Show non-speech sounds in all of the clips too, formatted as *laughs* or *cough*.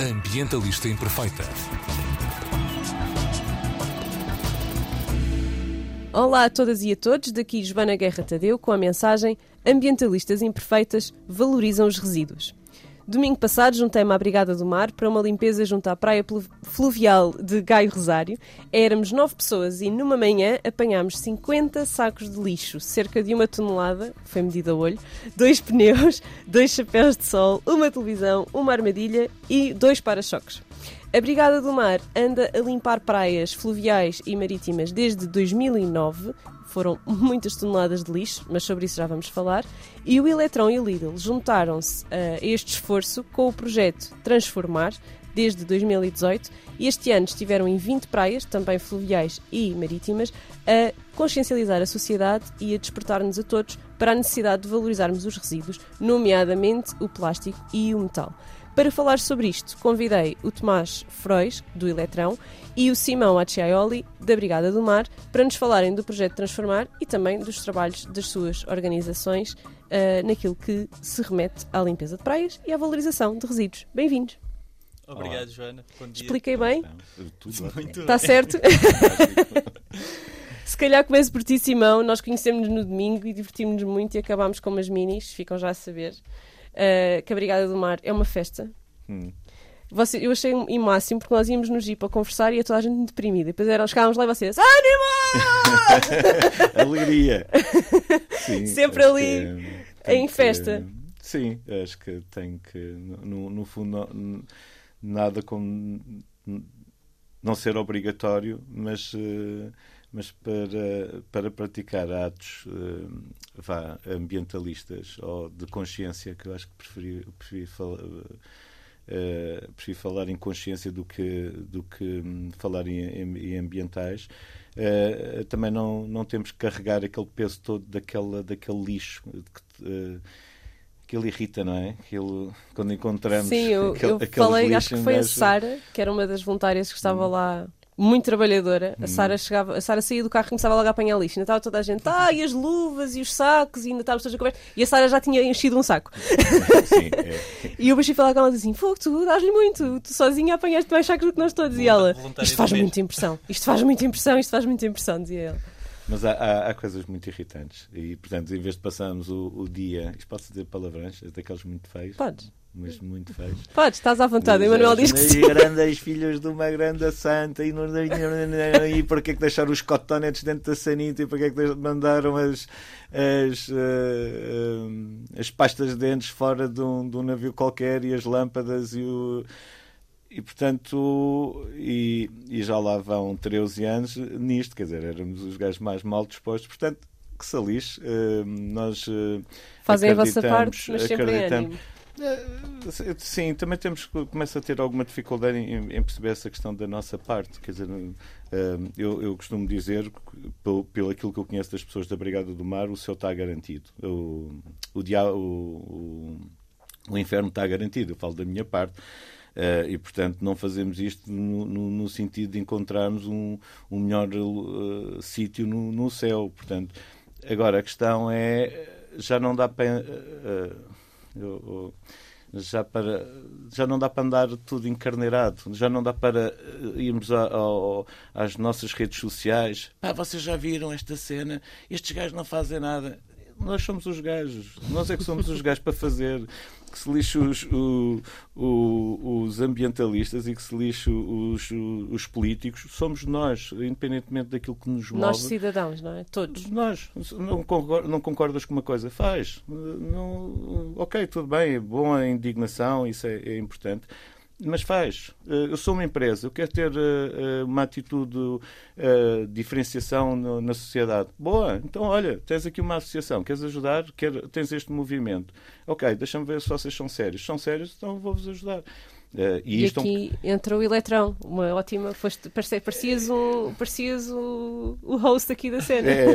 Ambientalista Imperfeita. Olá a todas e a todos, daqui Joana Guerra Tadeu com a mensagem Ambientalistas Imperfeitas valorizam os resíduos. Domingo passado juntei-me à Brigada do Mar para uma limpeza junto à praia fluvial de Gaio Rosário. Éramos nove pessoas e numa manhã apanhámos 50 sacos de lixo, cerca de uma tonelada, foi medida a olho, dois pneus, dois chapéus de sol, uma televisão, uma armadilha e dois para-choques. A Brigada do Mar anda a limpar praias fluviais e marítimas desde 2009 foram *laughs* muitas toneladas de lixo, mas sobre isso já vamos falar. E o Eletrão e o Lidl juntaram-se a este esforço com o projeto Transformar, desde 2018, e este ano estiveram em 20 praias, também fluviais e marítimas, a consciencializar a sociedade e a despertar-nos a todos para a necessidade de valorizarmos os resíduos, nomeadamente o plástico e o metal. Para falar sobre isto, convidei o Tomás Frois, do Eletrão, e o Simão Acciaioli, da Brigada do Mar, para nos falarem do projeto Transformar e também dos trabalhos das suas organizações uh, naquilo que se remete à limpeza de praias e à valorização de resíduos. Bem-vindos. Obrigado, Olá. Joana. Expliquei bem? Está certo? *laughs* Se calhar começo por ti, Simão. Nós conhecemos-nos no domingo e divertimos-nos muito e acabámos com umas minis, ficam já a saber. Uh, que a Brigada do Mar é uma festa. Hum. Você, eu achei em máximo porque nós íamos no Jeep a conversar e ia toda a gente deprimida. Depois era, chegávamos lá e vocês, ânimo! *laughs* Alegria! Sim, Sempre ali em que, festa. sim, acho que tem que, no, no fundo, não, nada como não ser obrigatório, mas. Uh, mas para, para praticar atos uh, vá, ambientalistas ou de consciência, que eu acho que preferi, preferi, falar, uh, preferi falar em consciência do que, do que um, falar em, em, em ambientais, uh, também não, não temos que carregar aquele peso todo daquela, daquele lixo que, que ele irrita, não é? Aquilo, quando encontramos Sim, eu, aquele, eu falei, acho que foi a Sara, que era uma das voluntárias que estava hum. lá muito trabalhadora. A hum. Sara chegava, a Sara saía do carro e começava logo a apanhar lixo. Ainda estava toda a gente, ah, e as luvas e os sacos, e ainda estávamos todos a conversa. E a Sara já tinha enchido um saco. *laughs* Sim, é. e eu baixei falar com ela assim: Fogo, tu dás-lhe muito, tu sozinha apanhaste mais sacos do que nós todos. E ela, isto faz muita impressão, isto faz muita impressão, isto faz muita impressão, dizia ela. Mas há, há, há, coisas muito irritantes. E, portanto, em vez de passarmos o, o dia. Isto pode dizer palavrões, é daqueles muito feios. Podes mas muito feios. Podes, estás à vontade, Emanuel diz que sim. grandes filhos de uma grande santa e, não, e para que é que deixaram os cotonetes dentro da sanita e para que é que mandaram as, as, uh, uh, as pastas de dentes fora de um, de um navio qualquer e as lâmpadas e o... E portanto, e, e já lá vão 13 anos nisto, quer dizer, éramos os gajos mais mal dispostos, portanto, que se lixe. Uh, nós fazem a vossa parte, mas sempre é, sim, também temos começa a ter alguma dificuldade em, em, perceber essa questão da nossa parte. Quer dizer, eu, eu costumo dizer, pelo, pelo aquilo que eu conheço das pessoas da Brigada do Mar, o céu está garantido. O, o, dia, o, o, o inferno está garantido. Eu falo da minha parte. Uh, e, portanto, não fazemos isto no, no, no sentido de encontrarmos um, um melhor uh, sítio no, no, céu. Portanto, agora a questão é já não dá para. Uh, eu, já, para, já não dá para andar tudo encarneirado, já não dá para eh, irmos a, a, às nossas redes sociais. Pá, vocês já viram esta cena? Estes gajos não fazem nada. Nós somos os gajos, nós é que somos os gajos para fazer que se lixe os, o, o, os ambientalistas e que se lixe os, os, políticos, somos nós, independentemente daquilo que nos move. Nós cidadãos, não é? Todos. Nós. Não, não concordas com uma coisa? Faz. Não, ok, tudo bem, é bom a indignação, isso é, é importante mas faz. Eh, eu sou uma empresa, eu quero ter eh, eh, uma atitude de diferenciação na sociedade. Boa, então olha, tens aqui uma associação, queres ajudar? Quer, tens este movimento. Ok, deixa-me ver se vocês são sérios. São sérios, então vou-vos ajudar. Uh, e, e aqui um... entrou o Eletrão, uma ótima. Foste, parecias, um, parecias o, o host aqui da cena. É...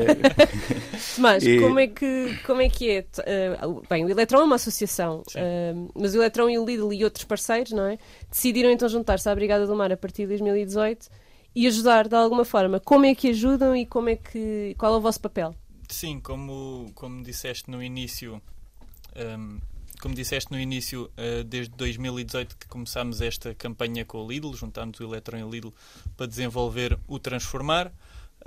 *laughs* mas e... como, é que, como é que é? Uh, bem, o Eletrão é uma associação, uh, mas o Eletrão e o Lidl e outros parceiros não é? decidiram então juntar-se à Brigada do Mar a partir de 2018 e ajudar de alguma forma. Como é que ajudam e como é que, qual é o vosso papel? Sim, como, como disseste no início. Um como disseste no início, uh, desde 2018 que começámos esta campanha com o Lidl, juntámos o Eletron e o Lidl para desenvolver o Transformar.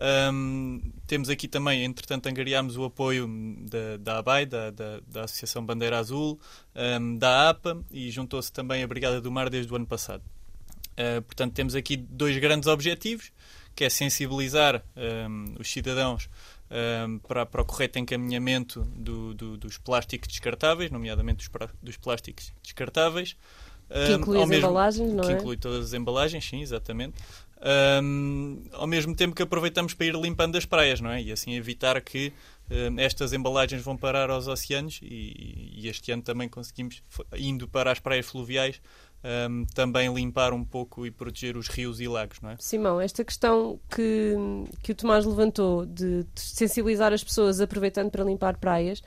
Um, temos aqui também, entretanto, angariámos o apoio da, da ABAI, da, da, da Associação Bandeira Azul, um, da APA e juntou-se também a Brigada do Mar desde o ano passado. Uh, portanto, temos aqui dois grandes objetivos, que é sensibilizar um, os cidadãos para, para, o correto encaminhamento do, do, dos plásticos descartáveis, nomeadamente dos, dos plásticos descartáveis. Que inclui as mesmo, embalagens, não que é? Que inclui todas as embalagens, sim, exatamente. Um, ao mesmo tempo que aproveitamos para ir limpando as praias, não é? E assim evitar que um, estas embalagens vão parar aos oceanos e, e, este ano também conseguimos, indo para as praias fluviais, um, também limpar um pouco e proteger os rios e lagos, não é? Simão, esta questão que, que o Tomás levantou de, de sensibilizar as pessoas aproveitando para limpar praias,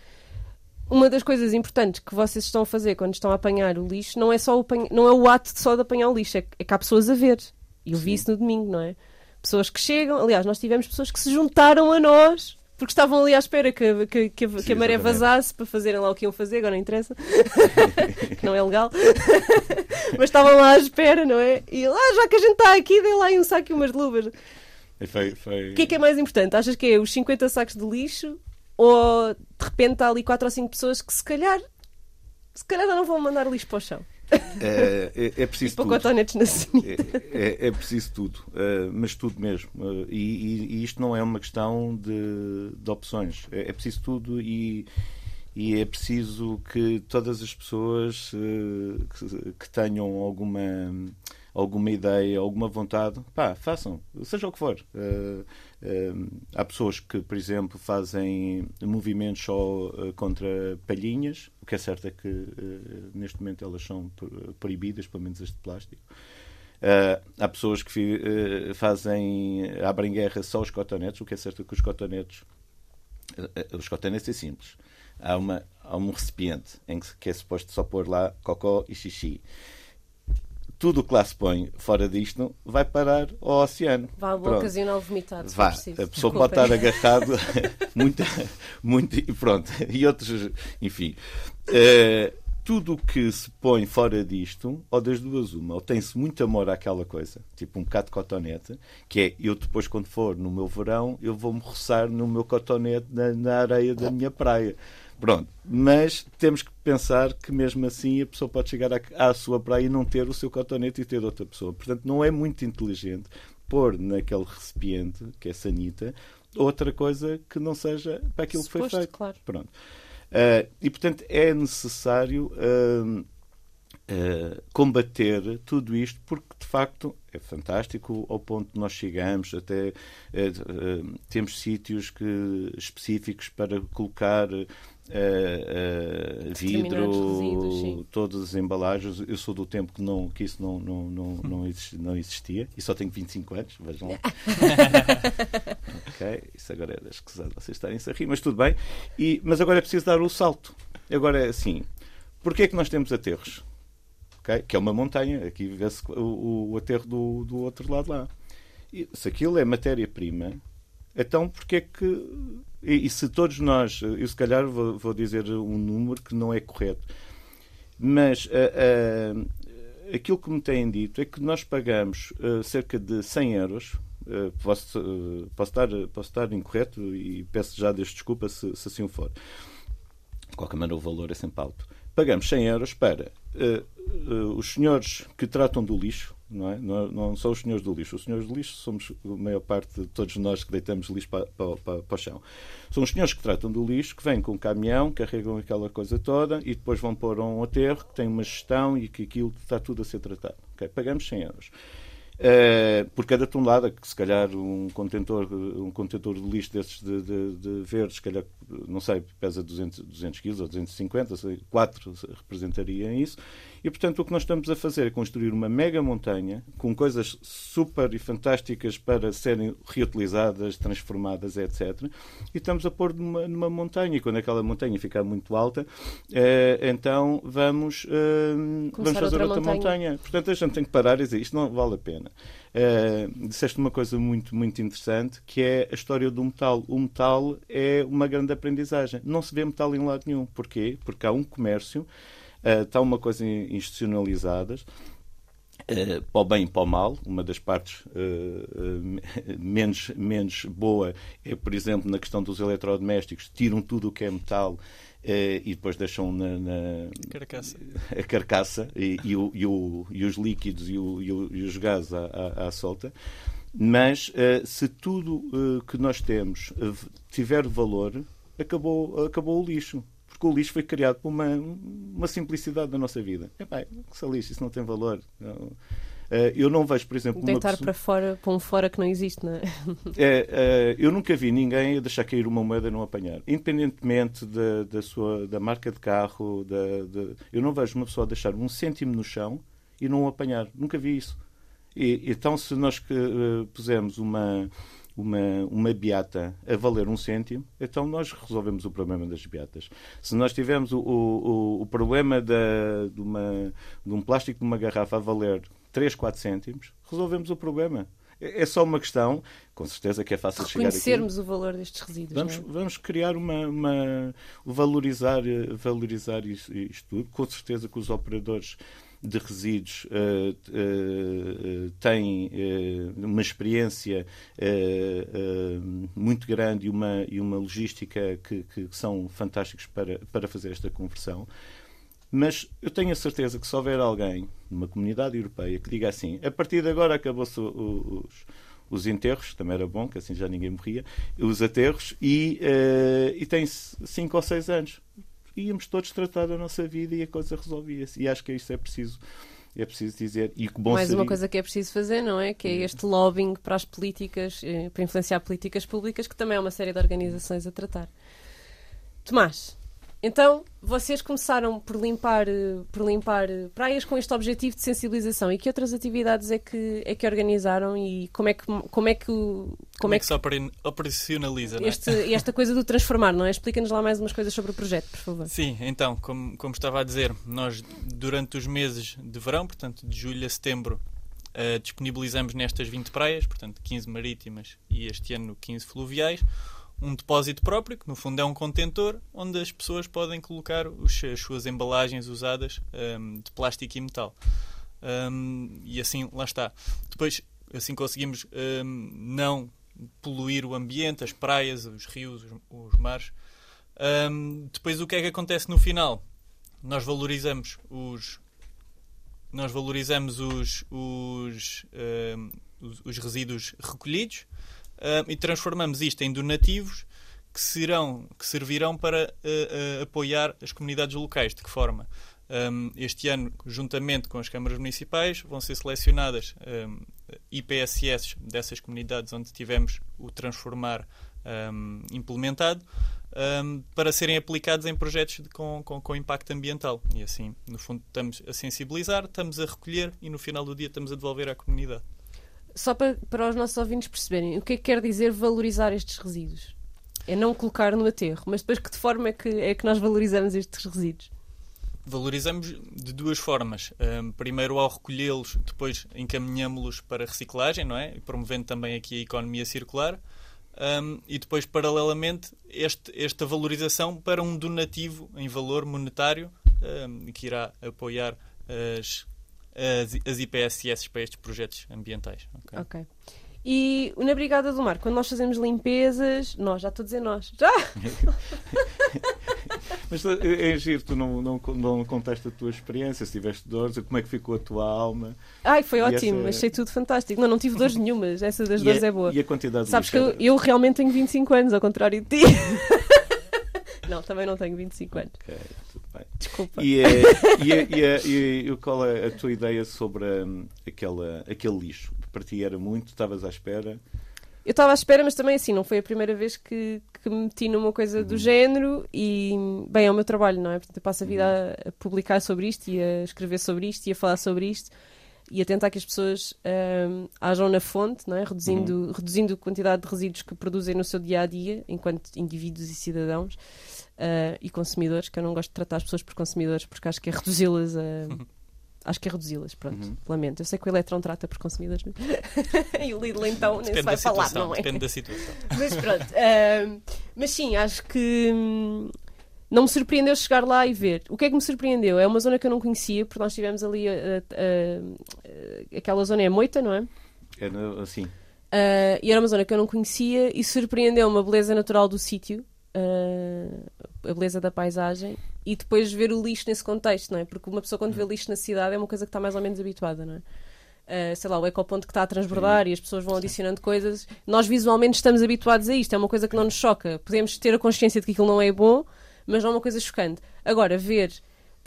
uma das coisas importantes que vocês estão a fazer quando estão a apanhar o lixo não é só o, não é o ato só de apanhar o lixo, é, é que há pessoas a ver. E eu vi isso no domingo, não é? Pessoas que chegam, aliás, nós tivemos pessoas que se juntaram a nós porque estavam ali à espera que, que, que, Sim, que a maré vazasse para fazerem lá o que iam fazer, agora não interessa, *laughs* que não é legal, *laughs* mas estavam lá à espera, não é? E lá, ah, já que a gente está aqui, dê lá aí um saco e umas luvas. Foi, foi... O que é que é mais importante? Achas que é os 50 sacos de lixo ou de repente há ali 4 ou 5 pessoas que se calhar, se calhar não vão mandar lixo para o chão? É, é, é preciso tudo. É, é, é, preciso tudo, mas tudo mesmo. Uh, e, e, isto não é uma questão de, de opções. É, é, preciso tudo e, e é preciso que todas as pessoas uh, que, que, tenham alguma alguma ideia, alguma vontade, pá, façam, seja o que for. Uh, há pessoas que, por exemplo, fazem movimentos só uh, contra palhinhas, o que é certo é que neste momento elas são proibidas, pelo menos este plástico. há pessoas que fazem, abrem guerra só aos cotonetes, o que é certo é que os cotonetes, os cotonetes é simples. Há, uma, há um recipiente em que, que é suposto só pôr lá cocó e xixi tudo o que lá se põe fora disto vai parar ao oceano. Vai ocasionar o vomitado. Vá, a pessoa pode estar agarrado *laughs* *laughs* muito, muito e pronto. E outros, enfim. Uh, tudo o que se põe fora disto, ou das duas uma, ou tem-se muito amor àquela coisa, tipo um bocado de cotonete, que é eu depois, quando for no meu verão, eu vou-me roçar no meu cotonete na, na areia da minha praia. Pronto, mas temos que pensar que mesmo assim a pessoa pode chegar à, à sua praia e não ter o seu cotonete e ter outra pessoa. Portanto, não é muito inteligente pôr naquele recipiente, que é sanita, outra coisa que não seja para aquilo Suposto, que foi feito. Claro. Pronto. Uh, e, portanto, é necessário uh, uh, combater tudo isto, porque, de facto, é fantástico ao ponto de nós chegamos, até temos sítios que, específicos para colocar uh, uh, vidro, todas as embalagens. Eu sou do tempo que, não, que isso não, não, não, não, existia, não existia e só tenho 25 anos, vejam lá. *laughs* ok, isso agora era escusado vocês estarem-se a rir, mas tudo bem. E, mas agora é preciso dar o salto. Agora é assim: porquê é que nós temos aterros? Okay? Que é uma montanha, aqui vê-se o, o aterro do, do outro lado lá. E, se aquilo é matéria-prima, então porquê é que e, e, se todos nós, eu se calhar vou, vou, dizer um número que não é correto, mas uh, uh, aquilo que me têm dito é que nós pagamos uh, cerca de 100 euros. posso, posso, estar, posso estar incorreto e peço já desde desculpa se, se assim for. De qualquer maneira, o valor é sempre alto. Pagamos 100 euros para os senhores que tratam do lixo, não, é? não, não, são os senhores do lixo. Os senhores do lixo somos a maior parte de todos nós que deitamos lixo para, para, para, para, o chão. São os senhores que tratam do lixo, que vêm com um caminhão, carregam aquela coisa toda e depois vão pôr um aterro que tem uma gestão e que aquilo está tudo a ser tratado. Okay? Pagamos 100 euros. Uh, por cada tonelada, que se calhar um contentor, um contentor de lixo desses de, de, de verdes, se calhar, não sei, pesa 200, 200 kg ou 250, 4 representaria isso. E, portanto, o que nós estamos a fazer é construir uma mega montanha com coisas super e fantásticas para serem reutilizadas, transformadas, etc. E estamos a pôr numa, numa montanha. E quando aquela montanha ficar muito alta, eh, então vamos, eh, vamos fazer outra, outra montanha. montanha. Portanto, a gente tem que parar e dizer isto não vale a pena. Uh, disseste uma coisa muito, muito interessante, que é a história do metal. O metal é uma grande aprendizagem. Não se vê metal em lado nenhum. Porquê? Porque há um comércio, está uma coisa institucionalizada, Uh, para o bem e para o mal. Uma das partes uh, uh, menos, menos boa é, por exemplo, na questão dos eletrodomésticos, tiram tudo o que é metal e depois deixam na, na carcaça. a carcaça e, e, o, e, o, e, os líquidos e, o, e os gases à, à, à solta. Mas se tudo que nós temos tiver valor, acabou, acabou o lixo porque o lixo foi criado por uma, uma simplicidade da nossa vida. Epá, que se lixo, isso não tem valor. Não. Eh, eu não vejo, por exemplo. Deitar pessoa... para fora, para um fora que não existe, não é? é, é eu nunca vi ninguém deixar cair uma moeda e não apanhar. Independentemente da, da, sua, da marca de carro, da, da... eu não vejo uma pessoa deixar um cêntimo no chão e não apanhar. Nunca vi isso. E, então, se nós que, uh, pusemos uma uma, uma beata a valer um cêntimo, então nós resolvemos o problema das beatas. Se nós tivermos o, o, o problema da, de, uma, de um plástico de uma garrafa a valer 3, 4 cêntimos, resolvemos o problema. É, é só uma questão, com certeza que é fácil chegar aqui. Reconhecermos o valor destes resíduos. Vamos, é? vamos criar uma, uma, valorizar, valorizar isto, isto tudo. Com certeza que os operadores de resíduos uh, uh, tem uh, uma experiência muito grande e uma, e uma logística que, que são fantásticos para, para fazer esta conversão. Mas eu tenho a certeza que se houver alguém numa comunidade europeia que diga assim, a partir de agora acabou-se os, os enterros, também era bom, que assim já ninguém morria, os aterros, e, uh, e tem 5 ou 6 anos íamos todos tratar da nossa vida e a coisa resolvia-se. E acho que isso é preciso é preciso dizer. E que bom Mais seria... uma coisa que é preciso fazer, não é? Que é este lobbying para as políticas, eh, para influenciar políticas públicas, que também é uma série de organizações a tratar. Tomás, então, vocês começaram por limpar, eh, por limpar eh, praias com este objetivo de sensibilização. E que outras atividades é que, é que organizaram e como é que como é que como, como é que, se operacionaliza é? este, é? esta coisa do transformar, não é? Explica-nos lá mais umas coisas sobre o projeto, por favor. Sim, então, como, como estava a dizer, nós durante os meses de verão, portanto de julho a setembro, uh, disponibilizamos nestas 20 praias, portanto 15 marítimas e este ano 15 fluviais, um depósito próprio, que no fundo é um contentor, onde as pessoas podem colocar os, as suas embalagens usadas um, de plástico e metal. Um, e assim, lá está. Depois, assim conseguimos um, não poluir o ambiente, as praias, os rios, os, os mares. Hum, depois, o que é que acontece no final? Nós valorizamos os, nós valorizamos os, os, hum, os, os resíduos recolhidos uh, e transformamos isto em donativos que, serão, que servirão para uh, apoiar as comunidades locais. De que forma? Um, este ano, juntamente com as câmaras municipais, vão ser selecionadas um, IPSS dessas comunidades onde tivemos o transformar um, implementado para serem aplicados em projetos de, com, com, com, impacto ambiental. E assim, no fundo, estamos a sensibilizar, estamos a recolher e no final do dia estamos a devolver à comunidade só para, para os nossos ouvintes perceberem, o que é que quer dizer valorizar estes resíduos? É não colocar no aterro, mas depois que de forma é que, é que nós valorizamos estes resíduos? Valorizamos de duas formas. Um, primeiro, ao recolhê-los, depois encaminhamos-los para reciclagem, não é? Promovendo também aqui a economia circular. Um, e depois, paralelamente, este, esta valorização para um donativo em valor monetário um, que irá apoiar as as, as IPSS para estes projetos ambientais. Ok. okay. E na Brigada do Mar, quando nós fazemos limpezas, nós, já estou a dizer nós, já! *laughs* Mas é, é giro, tu não, não, não contaste a tua experiência, se tiveste dores, como é que ficou a tua alma. Ai, foi ótimo, essa... achei tudo fantástico. Não, não tive dores *laughs* nenhumas, essa das dores é, é boa. E a quantidade Sabes que eu, eu, realmente tenho 25 anos, ao contrário de ti. *laughs* não, também não tenho 25 anos. Ok. Desculpa. E, é, e, é, e, é, qual é a tua ideia sobre um, aquela, aquele lixo? Para ti era muito? Estavas à espera? Eu estava à espera, mas também assim, não foi a primeira vez que, que me meti numa coisa uhum. do género e, bem, é o meu trabalho, não é? Portanto, eu passo a vida uhum. a, a, publicar sobre isto e a escrever sobre isto e a falar sobre isto e a tentar que as pessoas um, ajam na fonte, não é? Reduzindo, uhum. reduzindo a quantidade de resíduos que produzem no seu dia a dia, enquanto indivíduos e cidadãos uh, e consumidores, que eu não gosto de tratar as pessoas por consumidores porque acho que é reduzi-las a, *laughs* Acho que é reduzi-las, pronto. Uhum. Lamento. Eu sei que o Eletron trata por consumidas, mas... *laughs* e o Lidl então nem se vai da falar, situação. não é? Depende da *laughs* situação. Mas pronto. ahm, mas sim, acho que hum, não me surpreendeu chegar lá e ver. O que é que me surpreendeu? É uma zona que eu não conhecia, porque nós tivemos ali a- a- a- aquela zona é moita, não é? É assim. Ah, e era uma zona que eu não conhecia e surpreendeu-me a beleza natural do sítio, ah, a beleza da paisagem e depois ver o lixo nesse contexto, não é? Porque uma pessoa quando vê lixo na cidade é uma coisa que está mais ou menos habituada, não é? Ah, sei lá, o ecoponto que está a transbordar e as pessoas vão adicionando coisas. Nós visualmente estamos habituados a isto, é uma coisa que não nos choca. Podemos ter a consciência de que aquilo não é bom, mas não é uma coisa chocante. Agora, ver.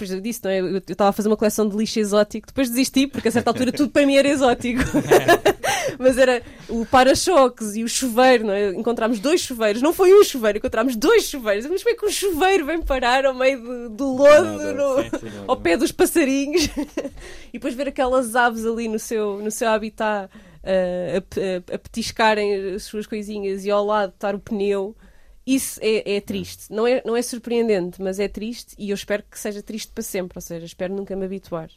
Exemplo, eu disse, não é? Eu estava a fazer uma coleção de lixo exótico, depois desisti, porque a certa altura tudo para mim era exótico. *laughs* Mas era o para-choques e o chuveiro, não é? Encontramos dois chuveiros, não foi um chuveiro, encontramos dois chuveiros. Mas como é que um chuveiro vem parar ao meio do, do lodo, no- sim, sim, não, ao pé dos passarinhos? *laughs* e depois ver aquelas aves ali no seu, no seu habitat ah, a, a, a petiscarem as suas coisinhas e ao lado estar o pneu. Isso é, é triste. Não é, não é surpreendente, mas é triste e eu espero que seja triste para sempre. Ou seja, espero nunca me habituar.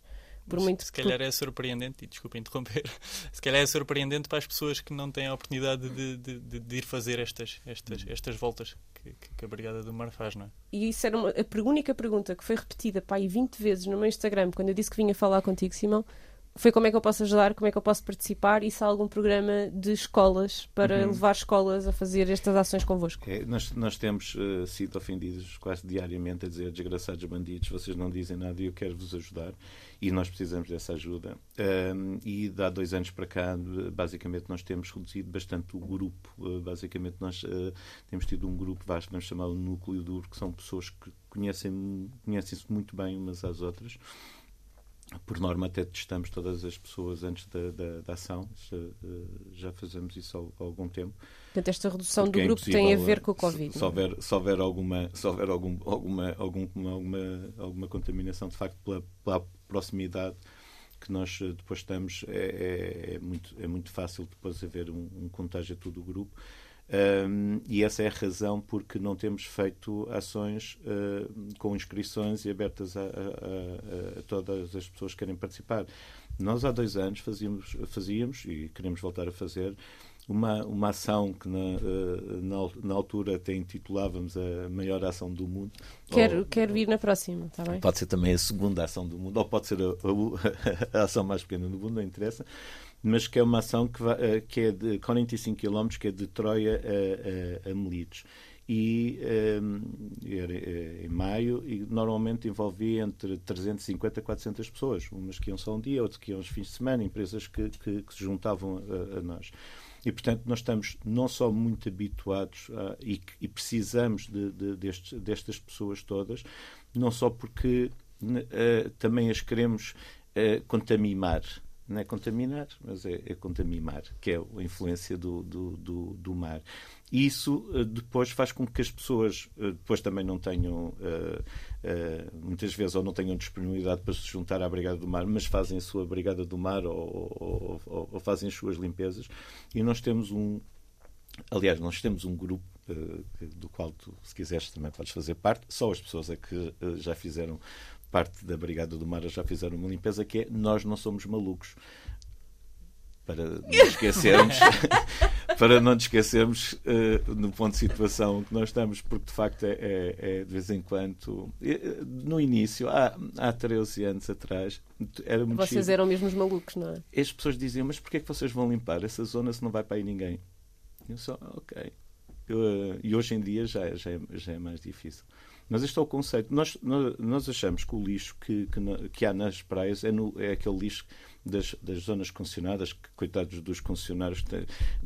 Por muito se calhar é surpreendente, e desculpa interromper, *laughs* se calhar é surpreendente para as pessoas que não têm a oportunidade de, de- de- de ir fazer estas, estas, estas voltas que, que- a Brigada do Mar faz, não é? E isso era uma, a única pergunta que foi repetida pá, aí 20 vezes no meu Instagram quando eu disse que vinha falar contigo, Simão. Foi como é que eu posso ajudar, como é que eu posso participar e se há algum programa de escolas para Uhum. levar escolas a fazer estas ações convosco. É, nós, nós temos eh, sido ofendidos quase diariamente a dizer desgraçados bandidos, vocês não dizem nada e eu quero vos ajudar e nós precisamos dessa ajuda. E há dois anos para cá, basicamente, nós temos reduzido bastante o grupo. Eh, basicamente, nós eh, temos tido um grupo, vá, vamos chamá-lo núcleo duro, que são pessoas que conhecem- conhecem-se muito bem umas às outras. Por norma, até testamos todas as pessoas antes da, da, da ação. Já, eh, já fazemos isso há, algum tempo. Portanto, esta redução Porque do é grupo tem a ver eh, com o se- Covid. Se, é? houver, se houver alguma, se houver algum, alguma, algum, alguma, alguma contaminação, de facto, pela, pela proximidade que nós eh, depois estamos, é, é- é muito, é muito fácil depois haver um, um contágio a todo o grupo. Ahm, e essa é a razão porque não temos feito ações ah, com inscrições e abertas a, a- a- todas as pessoas que querem participar. Nós há dois anos fazíamos, fazíamos e queremos voltar a fazer uma, uma ação que na, ah, na, na altura até intitulávamos a maior ação do mundo. Quero, Ou- quero ir na próxima, está bem? Pode ser também a segunda ação do mundo, ou pode ser a- a ação mais pequena do mundo, não interessa, mas que é uma ação que, vai- eh, que é de 45 km, que é de Troia a, a, a. E eh, era eh, em maio, e normalmente envolvia entre 350 a 400 pessoas, umas que iam só um dia, outras que iam aos fins de semana, empresas que, que- que se juntavam a, a nós. E, portanto, nós estamos não só muito habituados a- e, que- e precisamos de, de- destes- destas pessoas todas, não só porque eh, também as queremos contaminar. Não é contaminar, mas é, é que é a influência do, do, do, do mar. E isso eh, depois faz com que as pessoas eh, depois também não tenham, eh, muitas vezes, ou não tenham disponibilidade para se juntar à Brigada do Mar, mas fazem a sua Brigada do Mar ou, ou- ou- fazem as suas limpezas. E nós temos um, Aliás, nós temos um grupo do qual tu, se quiseres, também podes fazer parte. Só as pessoas é que já fizeram parte da Brigada do Mar já fizeram uma limpeza, que é Nós Não Somos Malucos. Para não esquecermos, *laughs* para não esquecermos eh, no ponto de situação que nós estamos, porque de facto é, é- é de vez em quando. eh, No início, há, há 13 anos atrás, era muito Vocês giro. eram mesmo os malucos, não é? As pessoas diziam, mas porquê é que vocês vão limpar essa zona se não vai para aí ninguém? Eu só, ok. Eu, eh, e hoje em dia já, é- já, é, já é mais difícil. Mas este é o conceito. Nós, nós, nós achamos que o lixo que, que, que há nas praias é, no- é aquele lixo das, das zonas concessionadas, que coitados dos concessionários que,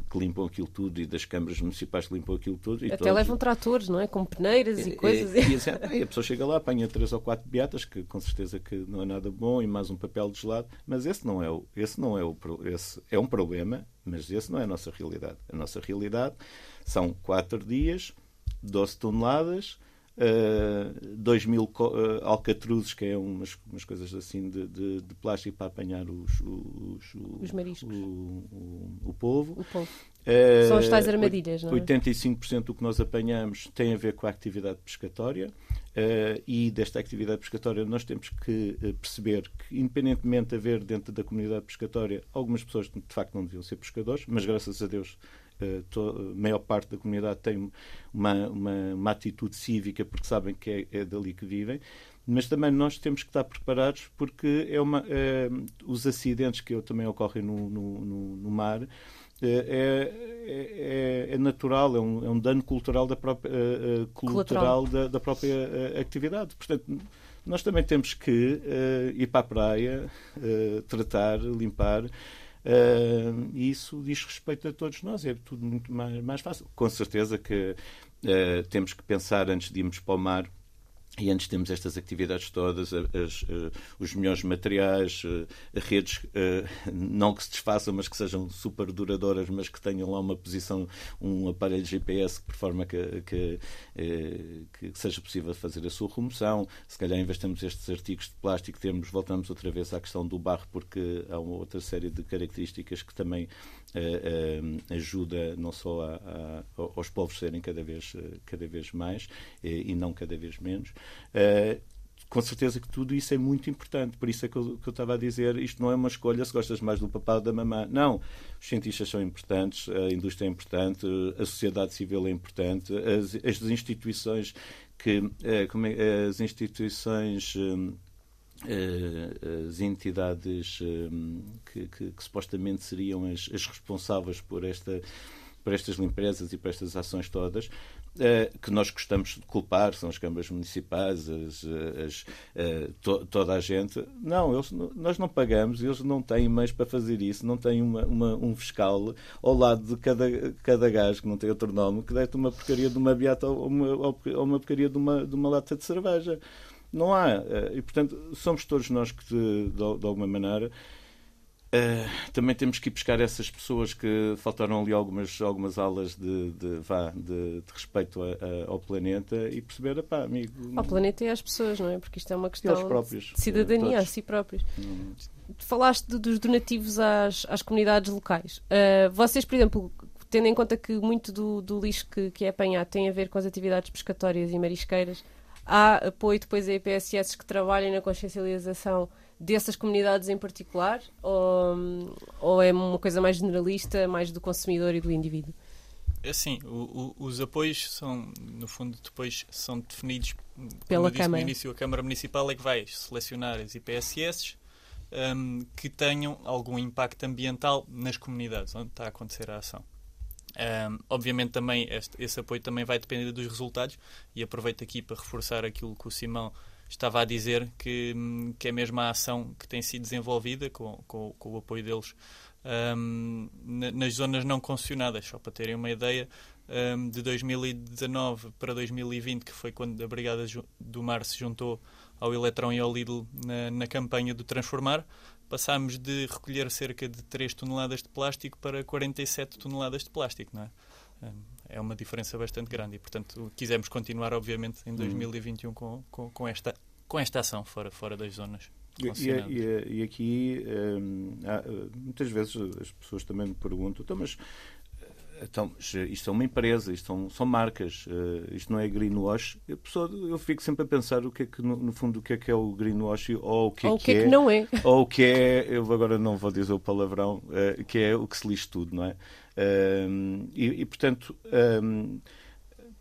que limpam aquilo tudo e das câmaras municipais que limpam aquilo tudo. E Até todos- levam tratores, não é? Com peneiras e é, coisas. é, e assim, ah, e *laughs* a pessoa chega lá, apanha três ou quatro beatas, que com certeza que não é nada bom, e mais um papel de gelado, mas esse não é o, esse não é o, esse é um problema, mas esse não é a nossa realidade. A nossa realidade são quatro dias, 12 toneladas, uh, 2 mil uh, alcatruzes, que é umas, umas coisas assim de, de, de plástico para apanhar os, os, Os mariscos. O, o, o povo. O povo. Uh, São as tais armadilhas, não é? 85% do que nós apanhamos tem a ver com a atividade pescatória. uh, e desta atividade pescatória, nós temos que perceber que, independentemente de haver dentro da comunidade pescatória algumas pessoas que de facto não deviam ser pescadores, mas graças a Deus a maior parte da comunidade tem uma, uma, uma atitude cívica porque sabem que é, é, dali que vivem, mas também nós temos que estar preparados porque é uma, é, os acidentes que também ocorrem no, no, no, no mar é, é, é, natural, é um, é um, dano cultural da própria, uh, cultural da, da, própria uh, atividade. Portanto, nós também temos que uh, ir para a praia, tratar, limpar. E isso diz respeito a todos nós, é tudo muito mais, mais fácil. Com certeza que temos que pensar antes de irmos para o mar e antes temos estas atividades todas, as, as, eh, os melhores materiais, uh, redes, uh, não que se desfaçam, mas que sejam super duradouras, mas que tenham lá uma posição, um aparelho GPS, por forma que, que, uh, que, seja possível fazer a sua remoção. Se calhar, em vez de termos estes artigos de plástico, temos, voltamos outra vez à questão do barro, porque há uma outra série de características que também ajuda não só a, a, aos povos serem cada vez, cada vez mais e não cada vez menos. Uh, com certeza que tudo isso é muito importante. Por isso é que eu, que eu, estava a dizer, isto não é uma escolha se gostas mais do papá ou da mamã. Não. Os cientistas são importantes, a indústria é importante, a sociedade civil é importante, as, as instituições que eh, é, as instituições eh, as entidades que, que, que, supostamente seriam as, as responsáveis por esta por estas limpezas e por estas ações todas, que nós gostamos de culpar, são as câmaras municipais, as, as, uh, to, toda a gente. Não, eles, nós não pagamos, eles não têm meios para fazer isso, não têm uma, uma, um fiscal ao lado de cada, cada gajo que não tem outro nome, que dá-te uma porcaria de uma beata ou uma, ou uma porcaria de uma, de uma lata de cerveja. Não há. E, portanto, somos todos nós que, de, de alguma maneira, Uh, também temos que ir buscar essas pessoas que faltaram ali algumas, algumas aulas de, de, vá, de, de respeito a, a, ao planeta e perceber, pá, amigo. Ao planeta e às pessoas, não é? Porque isto é uma questão próprios, de cidadania a si próprios. Hum. Falaste dos donativos às, às comunidades locais. Uh, vocês, por exemplo, tendo em conta que muito do, do lixo que, que é apanhado tem a ver com as atividades pescatórias e marisqueiras, há apoio depois a EPSS que trabalhem na consciencialização dessas comunidades em particular ou, ou é uma coisa mais generalista, mais do consumidor e do indivíduo? É sim, o, o, os apoios são, no fundo, depois são definidos pela disse Câmara. No início, a Câmara Municipal é que vai selecionar as IPSS um, que tenham algum impacto ambiental nas comunidades onde está a acontecer a ação. Um, obviamente também este, esse apoio também vai depender dos resultados e aproveito aqui para reforçar aquilo que o Simão estava a dizer que, que é mesmo a ação que tem sido desenvolvida com, com, com o apoio deles um, nas zonas não concessionadas. Só para terem uma ideia, um, de 2019 para 2020, que foi quando a Brigada do Mar se juntou ao Eletrão e ao Lidl na, na campanha do Transformar, passámos de recolher cerca de 3 toneladas de plástico para 47 toneladas de plástico. Não é? É uma diferença bastante grande e, portanto, quisemos continuar, obviamente, em 2021 hum. com, com, com, esta, com esta ação fora, fora das zonas. E, e, e, aqui, hum, há, muitas vezes as pessoas também me perguntam, então, mas então, isto é uma empresa, isto são, são marcas, uh, isto não é greenwash. Eu, pessoa, eu fico sempre a pensar o que é que, no, no, fundo, o que é que é o greenwash ou o que, ou é, que, é, que não é. Ou o que é, eu agora não vou dizer o palavrão, uh, que é o que se lixe tudo, não é? E, e, portanto, um,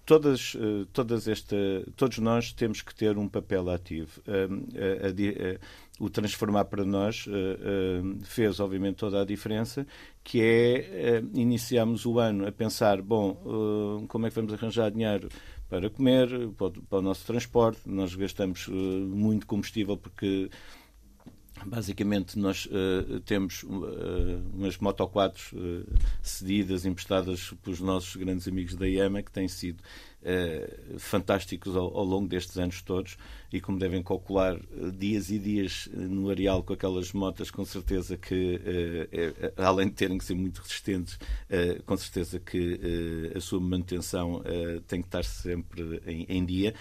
todas, todas esta, todos nós temos que ter um papel ativo. A, a, a, o transformar para nós uh, fez, obviamente, toda a diferença, que é iniciamos o ano a pensar, bom, como é que vamos arranjar dinheiro para comer, para o, para o nosso transporte, nós gastamos muito combustível porque Basicamente, nós uh, temos uh, umas motoquadros uh, cedidas, emprestadas pelos nossos grandes amigos da IEMA, que têm sido fantásticos ao, ao, longo destes anos todos. E como devem calcular, dias e dias no areal com aquelas motas, com certeza que, é, além de terem que ser muito resistentes, com certeza que a sua manutenção tem que estar sempre em, em dia.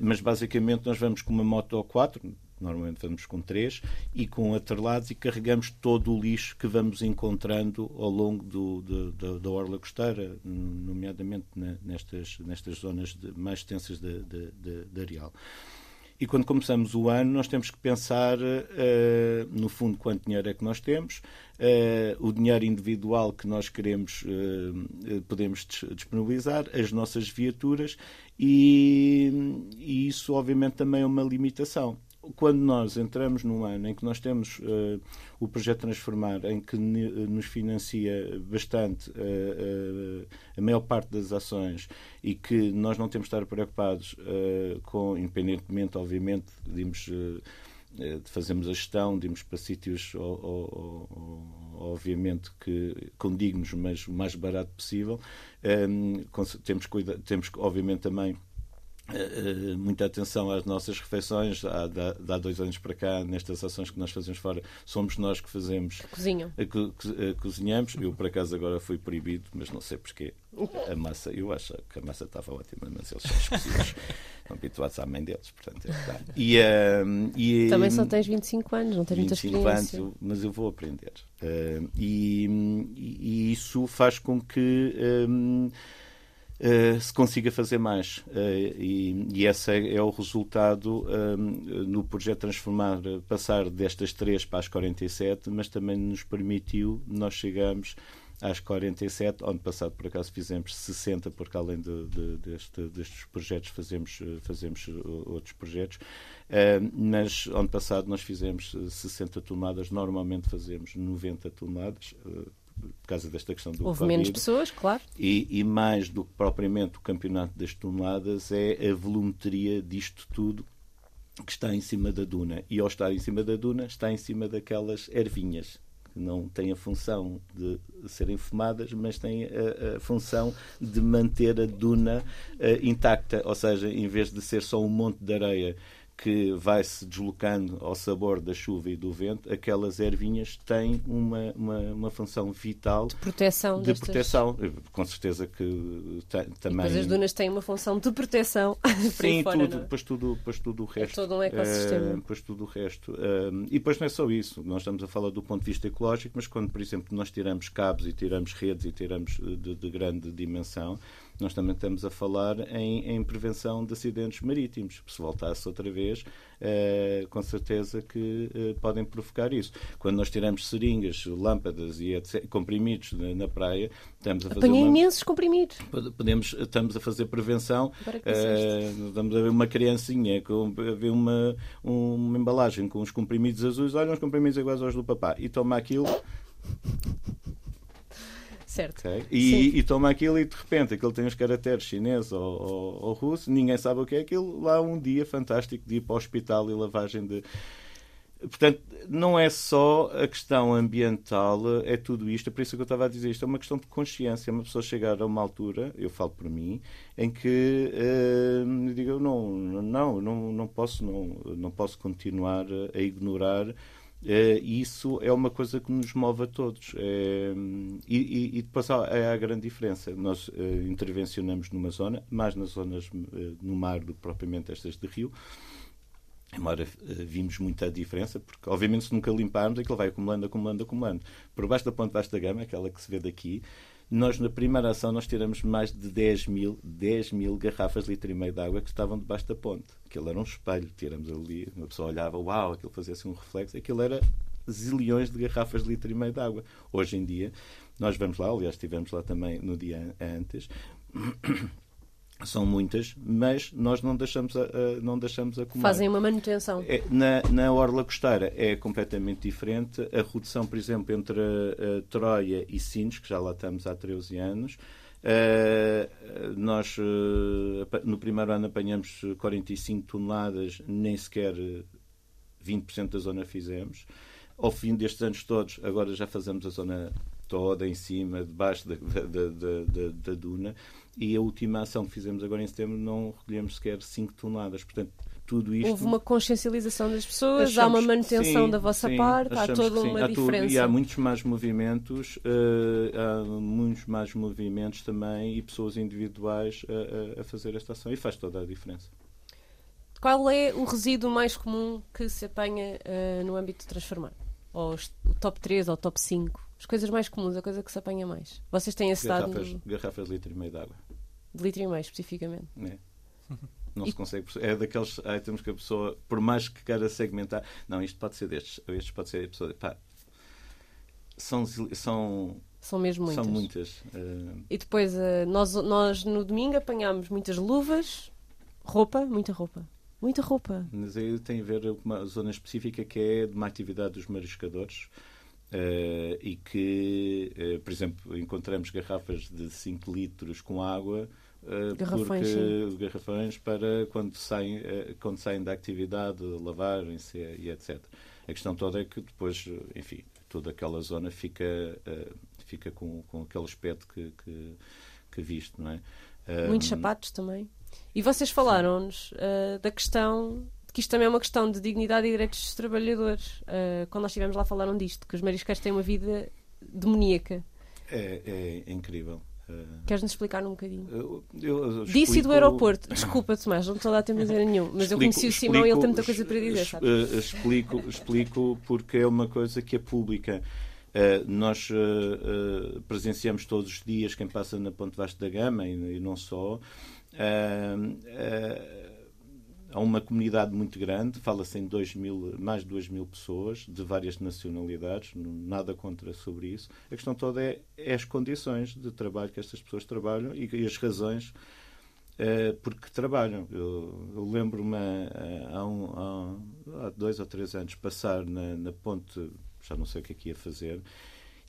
mas basicamente, nós vamos com uma moto 4 normalmente vamos com três, e com atrelados e carregamos todo o lixo que vamos encontrando ao longo do, do, do, da orla costeira, nomeadamente nestas, nestas zonas de, mais extensas de, de, de, areal. E quando começamos o ano, nós temos que pensar, uh, no fundo, quanto dinheiro é que nós temos, uh, o dinheiro individual que nós queremos, uh, podemos disponibilizar, as nossas viaturas, e, e, isso, obviamente, também é uma limitação quando nós entramos num ano em que nós temos uh, o projeto Transformar, em que nos financia bastante uh, uh, a maior parte das ações e que nós não temos de estar preocupados com, independentemente, obviamente, de, irmos, de fazermos a gestão, de irmos para sítios, obviamente, que condignos, mas o mais barato possível. temos, temos, obviamente, também muita atenção às nossas refeições. Há, dois anos para cá, nestas ações que nós fazemos fora, somos nós que fazemos. Cozinham. A, co, a, cozinhamos. Eu, por acaso, agora fui proibido, mas não sei porquê. A massa, eu acho que a massa estava ótima, mas eles são esquecidos. *laughs* estão habituados à mãe deles, portanto. É e, uh, e, Também só tens 25 anos, não tens muita experiência. Anos, mas eu vou aprender. Uh, e, e, isso faz com que. Uh, se consiga fazer mais. Uh, e, e, esse é, é o resultado um, no projeto Transformar, passar destas três para as 47, mas também nos permitiu, nós chegamos às 47, ano passado por acaso fizemos 60, porque além de, de, deste, destes projetos fazemos, fazemos outros projetos, uh, mas ano passado nós fizemos 60 toneladas, normalmente fazemos 90 toneladas, por causa desta questão do Houve COVID. menos pessoas, claro. E, e, mais do que propriamente o campeonato das toneladas é a volumetria disto tudo que está em cima da duna. E ao estar em cima da duna, está em cima daquelas ervinhas que não têm a função de serem fumadas, mas têm a, a função de manter a duna uh, intacta. Ou seja, em vez de ser só um monte de areia que vai se deslocando ao sabor da chuva e do vento, aquelas ervinhas têm uma, uma, uma função vital de proteção. De destas... proteção. Com certeza que também. Mas as dunas têm uma função de proteção. *laughs* Sim, fora, tudo, depois tudo, depois tudo o resto. É todo um ecossistema. Uh, depois tudo o resto. Uh, e depois não é só isso. Nós estamos a falar do ponto de vista ecológico, mas quando, por exemplo, nós tiramos cabos e tiramos redes e tiramos de, de grande dimensão nós também estamos a falar em, em prevenção de acidentes marítimos. Se voltasse outra vez, uh, com certeza que uh, podem provocar isso. Quando nós tiramos seringas, lâmpadas e etc, comprimidos na, na, praia, estamos a fazer. Apanhei uma... imensos comprimidos. Podemos, estamos a fazer prevenção. Uh, estamos a ver uma criancinha com, a ver uma, uma embalagem com os comprimidos azuis, olha, uns comprimidos iguais aos do papá, e toma aquilo Certo. Okay? E, e, toma aquilo e de repente aquilo tem os caracteres chinês ou, ou, ou, russo, ninguém sabe o que é aquilo. Lá um dia fantástico de ir para o hospital e lavagem de. Portanto, não é só a questão ambiental, é tudo isto. É por isso que eu estava a dizer isto. É uma questão de consciência. Uma pessoa chegar a uma altura, eu falo por mim, em que uh, digo, não, não, não, não posso, não, não posso continuar a ignorar Uh, isso é uma coisa que nos move a todos. Uh, e, e, depois há, é a grande diferença. Nós uh, intervencionamos numa zona, mais nas zonas no mar do que propriamente estas de rio. Embora vimos muita diferença, porque obviamente se nunca limparmos, aquilo vai acumulando, acumulando, acumulando. Por baixo da ponte Vasta Gama, aquela que se vê daqui, nós, na primeira ação, nós tiramos mais de 10 mil, 10 mil garrafas de litro e meio de água que estavam debaixo da ponte. Aquilo era um espelho, tiramos ali, uma pessoa olhava, uau, aquilo fazia assim um reflexo. Aquilo era zilhões de garrafas de litro e meio de água. Hoje em dia, nós vamos lá, aliás, estivemos lá também no dia antes, são muitas, mas nós não deixamos, a, a, não deixamos acumular. Fazem uma manutenção. É, na, na Orla Costeira é completamente diferente. A redução, por exemplo, entre a, a Troia e Sines, que já lá estamos há 13 anos, uh, nós uh, no primeiro ano apanhamos 45 toneladas, nem sequer 20% da zona fizemos. Ao fim destes anos todos, agora já fazemos a zona toda em cima, debaixo da, da, da, da, duna, e a última ação que fizemos agora em setembro não recolhemos sequer 5 toneladas. Portanto, tudo isto... Houve uma consciencialização das pessoas, achamos, há uma manutenção sim, da vossa sim, parte, há toda uma diferença. Tudo, e há muitos mais movimentos, uh, há muitos mais movimentos também e pessoas individuais a, a, a fazer esta ação, e faz toda a diferença Qual é o resíduo mais comum que se apanha uh, no âmbito de transformar? Ou o top 3 ou o top 5? As coisas mais comuns, a coisa que se apanha mais. Vocês têm esse garrafas? No... Garrafas de litro e meio de água. De litro e meio, especificamente. É. Não e... se consegue. É daqueles itens que a pessoa, por mais que queira segmentar, não, isto pode ser destes, ou estes pode ser a pessoa. Pá, são, são são mesmo muitas. São muitas. Uh... E depois, uh, nós, nós no domingo apanhámos muitas luvas, roupa, muita roupa. Muita roupa. Mas aí tem a ver com uma zona específica que é de uma atividade dos mariscadores. Uh, e que, por exemplo, encontramos garrafas de 5 litros com água Uh, garrafões, porque, garrafões para quando saem, uh, quando saem da atividade, lavarem-se e etc. A questão toda é que depois, enfim, toda aquela zona fica, uh, fica com, com aquele aspecto que, que, que viste, não é? Muitos sapatos também. E vocês falaram-nos da questão que isto também é uma questão de dignidade e direitos dos trabalhadores. quando nós estivemos lá falaram disto, que os mariscais têm uma vida demoníaca. É, é incrível. Queres-nos explicar um bocadinho? Eu, eu explico... Disse do aeroporto. Desculpa, Tomás, não estou a dar tempo a dizer nenhum. Mas explico, eu conheci o Simão e ele tem muita coisa para dizer, sabe? Uh, explico, explico porque é uma coisa que é pública. Uh, nós uh, presenciamos todos os dias quem passa na Ponte Vasco da Gama e, e não só há uma comunidade muito grande, fala-se em dois mil, mais de 2 mil pessoas, de várias nacionalidades, nada contra sobre isso. A questão toda é, é as condições de trabalho que estas pessoas trabalham e, e as razões uh, porque trabalham. Eu, eu lembro-me há, um, há, dois ou três anos passar na, na ponte, já não sei o que é que ia fazer,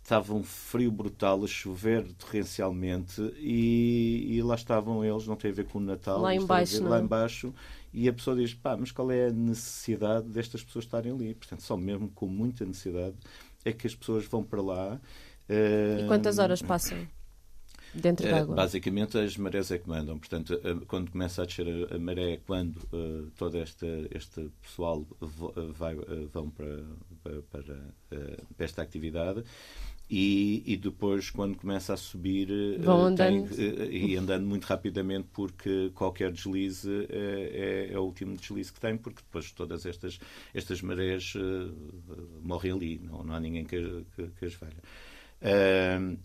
estava um frio brutal, a chover torrencialmente e, e, lá estavam eles, não tem a ver com o Natal, lá embaixo, lá embaixo e a pessoa diz, pá, mas qual é a necessidade destas pessoas estarem ali? Portanto, só mesmo com muita necessidade é que as pessoas vão para lá. E quantas horas passam? Dentro da água? Basicamente, as marés é que mandam. Portanto, quando começa a descer a maré é quando uh, todo este, este pessoal vai, uh, vão para, para, para, uh, para esta atividade e, e, depois, quando começa a subir, eh, Vão andando. Tem, eh, e andando muito rapidamente, porque qualquer deslize é, é, é, o último deslize que tem, porque depois todas estas, estas marés uh, morrem ali, não, não há ninguém que, que, que as veja. Uh,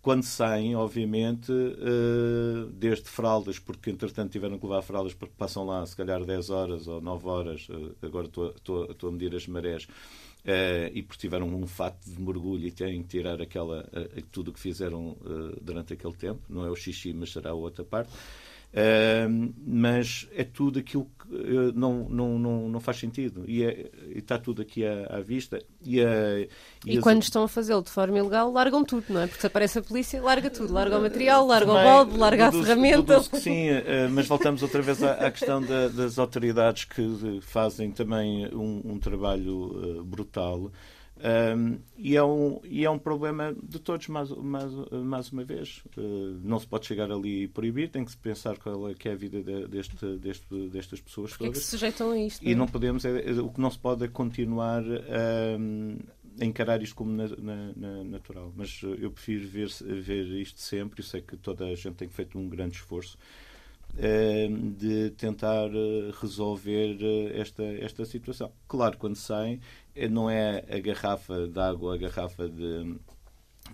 quando saem, obviamente, uh, desde fraldas, porque entretanto tiveram que levar fraldas porque passam lá se calhar 10 horas ou 9 horas, agora estou a medir as marés, e porque tiveram um fato de mergulho e têm que tirar aquela, uh, tudo o que fizeram uh, durante aquele tempo. Não é o xixi, mas será a outra parte. Mas é tudo aquilo que não, não, não, não faz sentido. E, é, e está tudo aqui à, à vista. E, e, e quando estão a fazê-lo de forma ilegal, largam tudo, não é? Porque se aparece a polícia, larga tudo. Larga o material, larga Também, o balde, larga a ferramenta. Sim, mas voltamos outra vez à, à questão da, das autoridades que fazem também um, um trabalho brutal um, e, é um, e é um problema de todos, mais, mais, mais uma vez. Uh, não se pode chegar ali e proibir, tem que se pensar qual é, que é a vida de, deste, deste, destas pessoas todas. que se sujeitam a isto? E não, não podemos, é, é, o que não se pode é continuar um, a encarar isto como na, na, na, natural. Mas eu prefiro ver, ver isto sempre, eu sei que toda a gente tem feito um grande esforço de tentar eh, resolver eh, esta, esta situação. Claro, quando saem, eh, não é a garrafa de água, a garrafa de,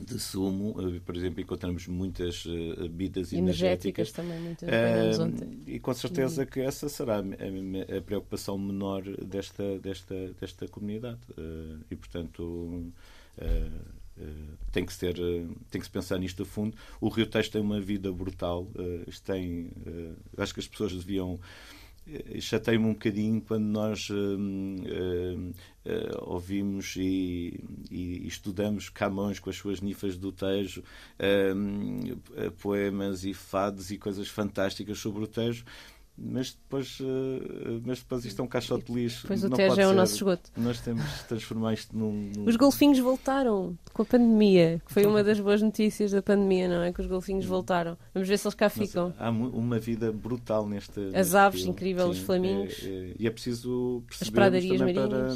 de sumo, por exemplo, encontramos muitas bebidas energéticas, energéticas. também, muitas uh, e com certeza que essa será a, a, preocupação menor desta, desta, desta comunidade. E, portanto, eh, tem que ser eh, tem que se pensar nisto a fundo. O Rio Tejo tem uma vida brutal. Tem acho que as pessoas deviam chatei-me um bocadinho quando nós ouvimos e, e, estudamos Camões com as suas nifas do Tejo poemas e fados e coisas fantásticas sobre o Tejo mas depois, uh, mas depois isto é um caixote de lixo. Pois o Tejo é o nosso esgoto. Nós temos de transformar isto num, num, Os golfinhos voltaram com a pandemia, que foi uma das boas notícias da pandemia, não é? Que os golfinhos voltaram. Vamos ver se eles cá ficam. há uma vida brutal neste. As aves, filme. incrível, Sim, os flamingos. É, é, e é preciso perceber também para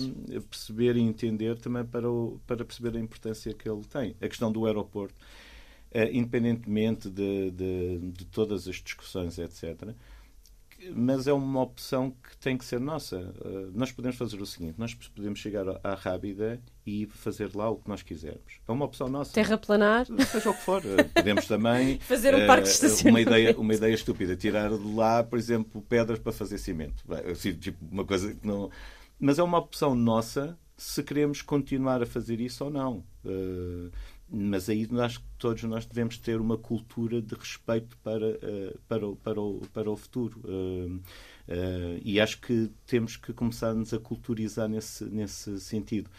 perceber e entender também para, o, para perceber a importância que ele tem. A questão do aeroporto, uh, independentemente de, de, de todas as discussões, etc mas é uma opção que tem que ser nossa. Uh, nós podemos fazer o seguinte: nós podemos chegar à Rábida e fazer lá o que nós quisermos. É uma opção nossa. Terraplanar. Seja o que for. Podemos também. *laughs* fazer um uh, parque de estacionamento. Uma ideia, uma ideia estúpida. Tirar de lá, por exemplo, pedras para fazer cimento. Tipo, uma coisa que não. Mas é uma opção nossa se queremos continuar a fazer isso ou não. Mas aí acho que todos nós devemos ter uma cultura de respeito para, uh, para, o, para, o, para o futuro. Uh, uh, e acho que temos que começar-nos a culturizar nesse, nesse sentido.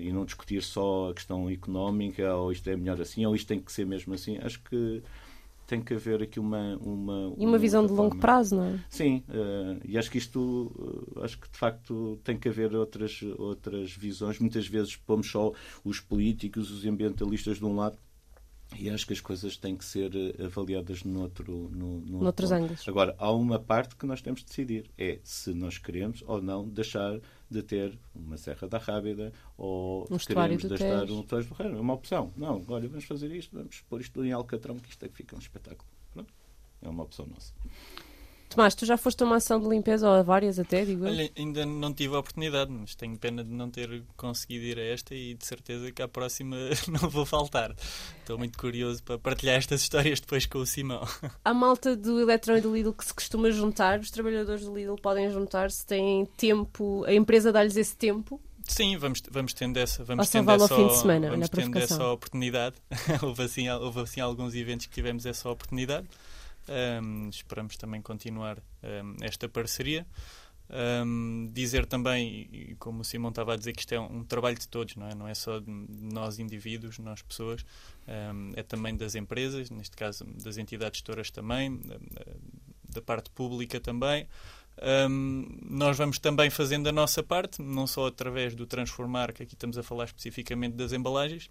e não discutir só a questão económica, ou isto é melhor assim, ou isto tem que ser mesmo assim. Acho que tem que haver aqui uma. uma e uma, visão de longo prazo, não é? Sim, uh, e acho que isto, uh, acho que de facto tem que haver outras, outras visões. Muitas vezes pomos só os políticos, os ambientalistas de um lado. E acho que as coisas têm que ser eh, avaliadas noutro, no, no noutros ângulos. Agora, há uma parte que nós temos de decidir: é se nós queremos ou não deixar de ter uma Serra da Rábida ou um queremos deixar um Torres do Reino. É uma opção. Não, olha, vamos fazer isto, vamos pôr isto em Alcatrão, que isto é que fica um espetáculo. Pronto. É uma opção nossa. Tomás, tu já foste a uma ação de limpeza, ou a várias até, digo eu? Olha, ainda não tive a oportunidade, mas tenho pena de não ter conseguido ir a esta e de certeza que à próxima *laughs* não vou faltar. Estou muito curioso para partilhar estas histórias depois com o Simão. *laughs* A malta do Eletron e do Lidl que se costuma juntar, os trabalhadores do Lidl podem juntar-se, têm tempo, a empresa dá-lhes esse tempo Sim, vamos, vamos tendo essa, vamos tendo essa, fim de semana, vamos tendo essa oportunidade. *laughs* houve, assim, houve assim alguns eventos que tivemos essa oportunidade. Um, esperamos também continuar um, esta parceria. Um, dizer também, como o Simão estava a dizer, que isto é um, trabalho de todos, não é? Não é só de nós indivíduos, nós pessoas, é também das empresas, neste caso das entidades gestoras também, da, da parte pública também. Um, nós vamos também fazendo a nossa parte, não só através do transformar, que aqui estamos a falar especificamente das embalagens,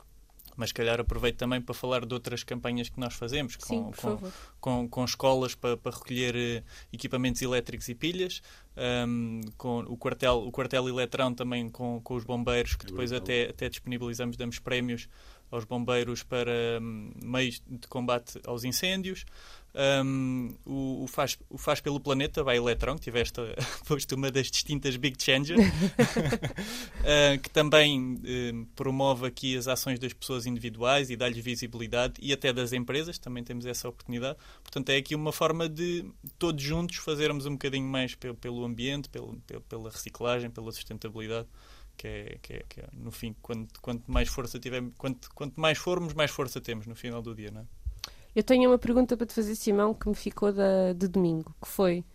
mas calhar aproveito também para falar de outras campanhas que nós fazemos com, Sim, com, com, com, escolas para, para recolher uh, equipamentos elétricos e pilhas, um, com o quartel, o quartel Eletrão também com, com os bombeiros, que é depois até, até disponibilizamos, damos prémios aos bombeiros para um, meios de combate aos incêndios. Um, o, o, faz, o Faz pelo Planeta, vai Electron, que tiveste *laughs* posto uma das distintas Big Changer, *laughs* uh, que também uh, promove aqui as ações das pessoas individuais e dá-lhes visibilidade e até das empresas, também temos essa oportunidade. Portanto, é aqui uma forma de todos juntos fazermos um bocadinho mais pelo, pelo ambiente, pelo, pela reciclagem, pela sustentabilidade. Que é, que é, que é, no fim, quanto, quanto mais força tivermos, quanto, quanto mais formos, mais força temos no final do dia, não é? Eu tenho uma pergunta para te fazer, Simão, que me ficou da, de domingo, que foi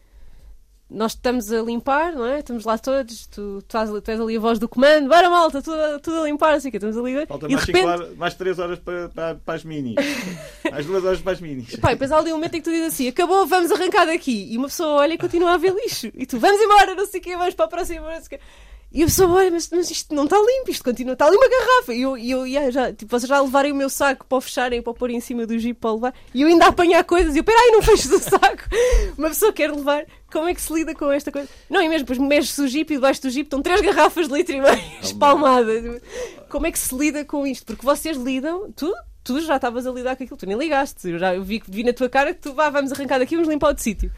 nós estamos a limpar, não é? Estamos lá todos, tu, tu, és, tu és ali a voz do comando, bora malta, tudo, tudo a limpar, assim que estamos ali. Falta mais, repente... horas, mais 3 horas para, para, para as minis. mais 2 horas para as minis. E, pá, depois há ali um momento em que tu dizes assim: acabou, vamos arrancar daqui. E uma pessoa olha e continua a ver lixo. E tu, vamos embora, não sei o quê, vamos para a próxima. Não sei o quê. E a pessoa, olha, mas, mas isto não está limpo, isto continua, está ali uma garrafa. E eu, e eu yeah, já, tipo, vocês já levarem o meu saco para o fecharem, para o pôr em cima do jeep para levar, e eu ainda a apanhar coisas, e eu, peraí, não feches o saco. *laughs* uma pessoa quer levar, como é que se lida com esta coisa? Não, e mesmo, depois mexes o jeep e debaixo do jeep estão três garrafas de litro e meio *laughs* espalmadas. Como é que se lida com isto? Porque vocês lidam, tu, tu já estavas a lidar com aquilo, tu nem ligaste, eu já vi, vi na tua cara que tu, vá, vamos arrancar daqui, vamos limpar outro sítio.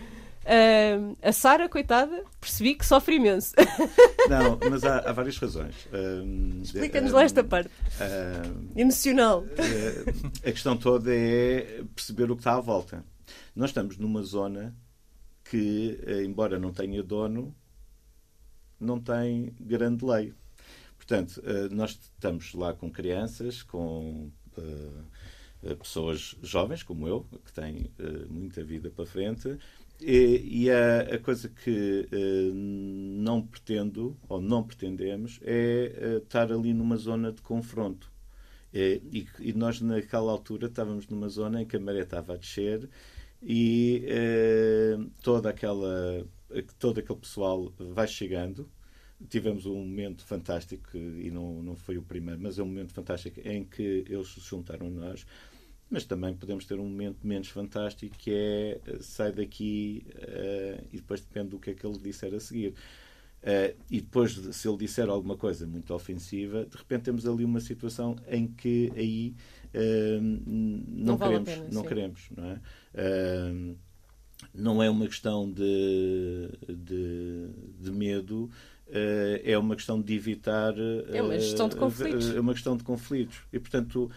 Uh, a Sara, coitada, percebi que sofre imenso. *laughs* Não, mas há, há várias razões. Uh, Explica-nos lá esta parte. Uh, Emocional. a questão toda é perceber o que está à volta. Nós estamos numa zona que, embora não tenha dono, não tem grande lei. Portanto, nós estamos lá com crianças, com pessoas jovens como eu, que têm muita vida para frente, e, e a, a, coisa que uh, não pretendo, ou não pretendemos, é uh, estar ali numa zona de confronto. Uh, e, e, nós, naquela altura, estávamos numa zona em que a maré estava a descer e toda aquela, todo aquele pessoal vai chegando. Tivemos um momento fantástico, e não, não foi o primeiro, mas é um momento fantástico em que eles se juntaram a nós mas também podemos ter um momento menos fantástico que é eh, sai daqui uh, e depois depende do que é que ele disser a seguir. Uh, e depois, se ele disser alguma coisa muito ofensiva, de repente temos ali uma situação em que aí uh, não, não, queremos, pena, não sim. queremos, não é? não é uma questão de, de, de medo, é uma questão de evitar. É uma gestão de conflitos. É uma questão de conflitos. E, portanto.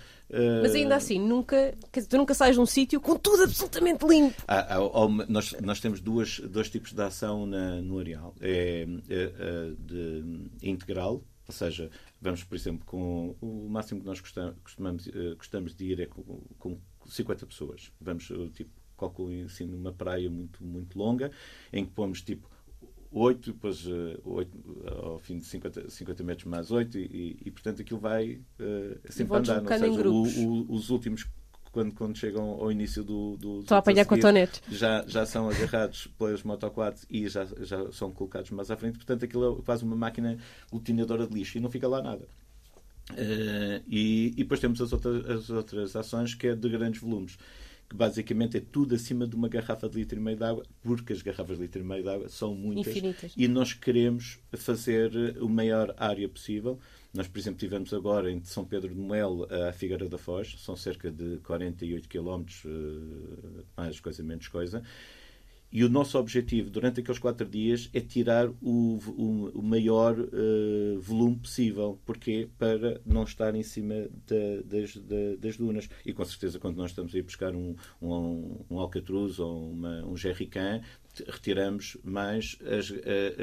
Mas ainda assim, nunca, tu nunca sais de um sítio com tudo absolutamente limpo. Há, há, há, nós, nós temos duas, dois tipos de ação na, no areal. É, é, é de integral, ou seja, vamos, por exemplo, com o máximo que nós costumamos, gostamos de ir é com, com 50 pessoas. Vamos, tipo, calculo assim, numa praia muito, muito longa, em que pomos tipo 8, depois uh, 8, ao fim de 50, 50 metros mais 8, e, e, portanto aquilo vai uh, sempre andando. Ou seja, o, o, os últimos quando, quando chegam ao início do. do a apanhar cotonetes. Já, já são agarrados pelas motoquads e já, já são colocados mais à frente. Portanto, aquilo é quase uma máquina glutinadora de lixo e não fica lá nada. Uh, e, e, depois temos as outras, as outras ações que é de grandes volumes que basicamente é tudo acima de uma garrafa de litro e meio de água, porque as garrafas de litro e meio de água são muitas Infinitas. e nós queremos fazer o maior área possível. Nós, por exemplo, tivemos agora em São Pedro de Moel a Figueira da Foz, são cerca de 48 km, eh, mais coisa menos coisa, e o nosso objetivo durante aqueles quatro dias é tirar o, o, o maior uh, volume possível. Porquê? Para não estar em cima da, das, da, das, dunas. E com certeza, quando nós estamos a ir buscar um, um, um alcatruz ou uma, um jerrycan, retiramos mais as,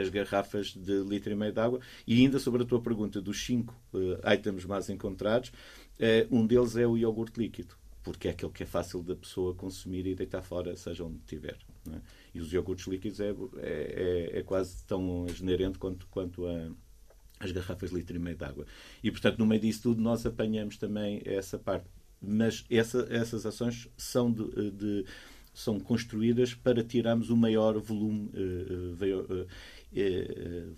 as, garrafas de litro e meio de água. E ainda sobre a tua pergunta dos cinco uh, itens mais encontrados, uh, um deles é o iogurte líquido porque é aquele que é fácil da pessoa consumir e deitar fora, seja onde estiver. É? E os iogurtes líquidos é, é, é, é quase tão generente quanto, quanto a, as garrafas de litro e meio de água. E, portanto, no meio disso tudo, nós apanhamos também essa parte. Mas essa, essas ações são de, de são construídas para tirarmos o maior volume uh, uh,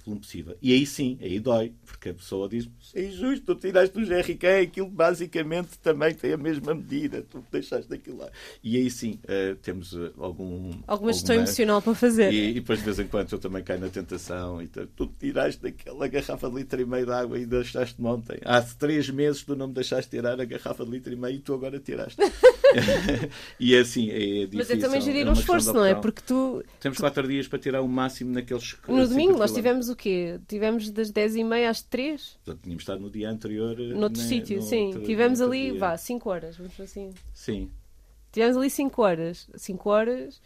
volume possível. E aí sim, aí dói, porque a pessoa diz: é injusto, tu tiraste um GRK, aquilo basicamente também tem a mesma medida, tu deixaste aquilo lá. E aí sim, uh, temos algum. Alguma gestão emocional para fazer. E, e, depois de vez em quando eu também caio na tentação. E tu tiraste aquela garrafa de litro e meio de água e deixaste-me ontem. Há três meses tu não me deixaste tirar a garrafa de litro e meio e tu agora tiraste. *laughs* *laughs* e é assim, é difícil. Mas é também gerir é um esforço, não é? Porque tu. Temos quatro dias para tirar o máximo naqueles no domingo nós tivemos o quê? Tivemos das 10h30 às 3 Portanto, tínhamos estado no dia anterior. Noutro né, sítio, no sim. Outro, tivemos ali, dia. vá, 5 horas, vamos assim. Sim. Tivemos ali 5 horas. 5 horas